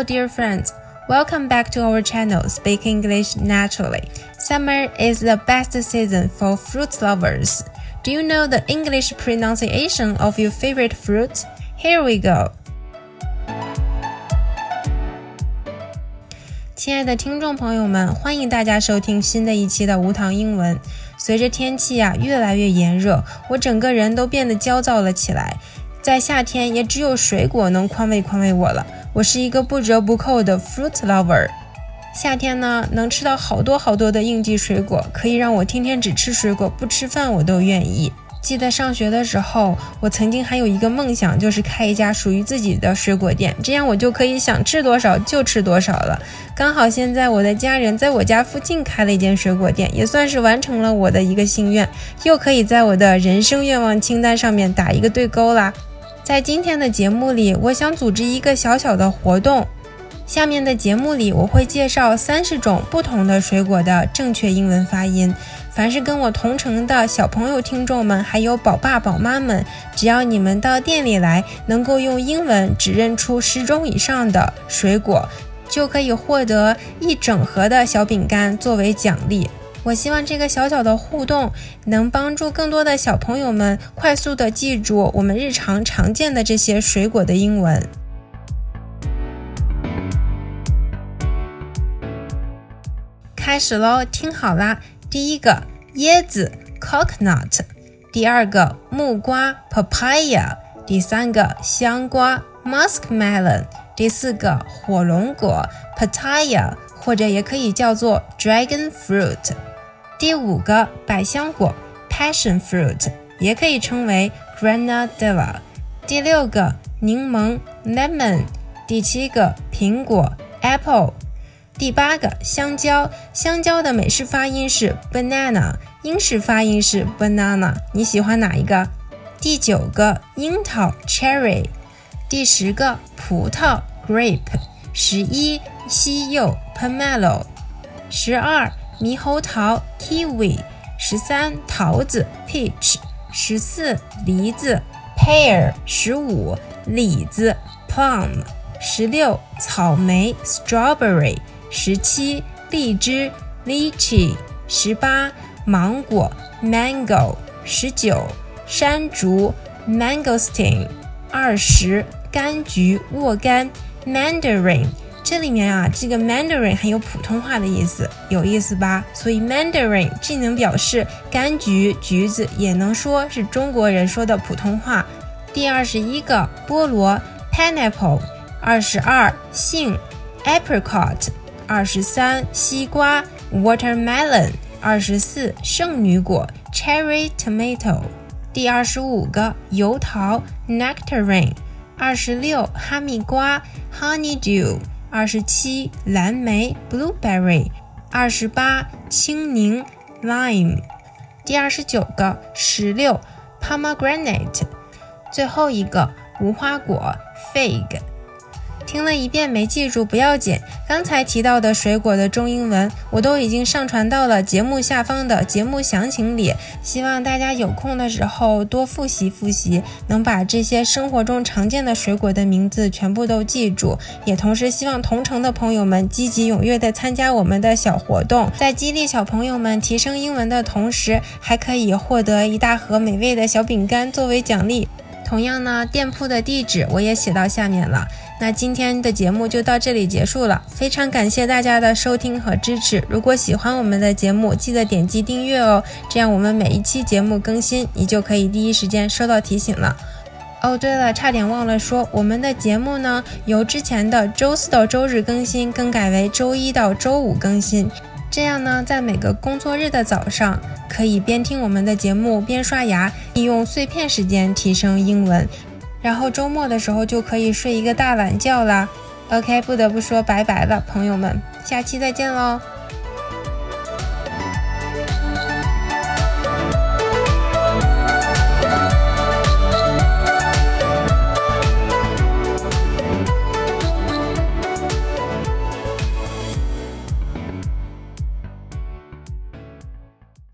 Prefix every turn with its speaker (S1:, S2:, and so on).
S1: Hello, dear friends. Welcome back to our channel, Speak English Naturally. Summer is the best season for fruit lovers. Do you know the English pronunciation of your favorite fruit? Here we go. 亲爱的听众朋友们，欢迎大家收听新的一期的无糖英文。随着天气啊越来越炎热，我整个人都变得焦躁了起来。在夏天，也只有水果能宽慰宽慰我了。 我是一个不折不扣的 fruit lover。夏天呢，能吃到好多好多的应季水果，可以让我天天只吃水果不吃饭我都愿意。记得上学的时候，我曾经还有一个梦想，就是开一家属于自己的水果店，这样我就可以想吃多少就吃多少了。刚好现在我的家人在我家附近开了一间水果店，也算是完成了我的一个心愿，又可以在我的人生愿望清单上面打一个对勾啦。在今天的节目里，我想组织一个小小的活动。下面的节目里，我会介绍三十种不同的水果的正确英文发音。凡是跟我同城的小朋友、听众们，还有宝爸宝妈们，只要你们到店里来，能够用英文指认出十种以上的水果，就可以获得一整盒的小饼干作为奖励。我希望这个小小的互动能帮助更多的小朋友们快速的记住我们日常常见的这些水果的英文。开始喽，听好啦！第一个椰子 （coconut），第二个木瓜 （papaya），第三个香瓜 （muskmelon），第四个火龙果 （pataya），或者也可以叫做 dragon fruit。第五个百香果 （passion fruit），也可以称为 granadilla。第六个柠檬 （lemon），第七个苹果 （apple）。第八个香蕉，香蕉的美式发音是 banana，英式发音是 banana，你喜欢哪一个？第九个樱桃 cherry，第十个葡萄 grape，十一西柚 pomelo，十二猕猴桃 kiwi，十三桃子 peach，十四梨子 pear，十五李子 plum，十六草莓 strawberry。十七荔枝，lychee；十八芒果，mango；十九山竹，mangosteen；二十柑橘，沃柑，mandarin。这里面啊，这个 mandarin 还有普通话的意思，有意思吧？所以 mandarin 既能表示柑橘、橘子，也能说是中国人说的普通话。第二十一个菠萝，pineapple；二十二杏，apricot。二十三西瓜，watermelon；二十四圣女果，cherry tomato；第二十五个油桃，nectarine；二十六哈密瓜，honeydew；二十七蓝莓，blueberry；二十八青柠，lime；第二十九个石榴，pomegranate；最后一个无花果，fig。听了一遍没记住不要紧，刚才提到的水果的中英文我都已经上传到了节目下方的节目详情里，希望大家有空的时候多复习复习，能把这些生活中常见的水果的名字全部都记住。也同时希望同城的朋友们积极踊跃地参加我们的小活动，在激励小朋友们提升英文的同时，还可以获得一大盒美味的小饼干作为奖励。同样呢，店铺的地址我也写到下面了。那今天的节目就到这里结束了，非常感谢大家的收听和支持。如果喜欢我们的节目，记得点击订阅哦，这样我们每一期节目更新，你就可以第一时间收到提醒了。哦，对了，差点忘了说，我们的节目呢，由之前的周四到周日更新，更改为周一到周五更新。这样呢，在每个工作日的早上，可以边听我们的节目边刷牙，利用碎片时间提升英文。然后周末的时候就可以睡一个大懒觉啦。OK，不得不说拜拜了，朋友们，下期再见喽。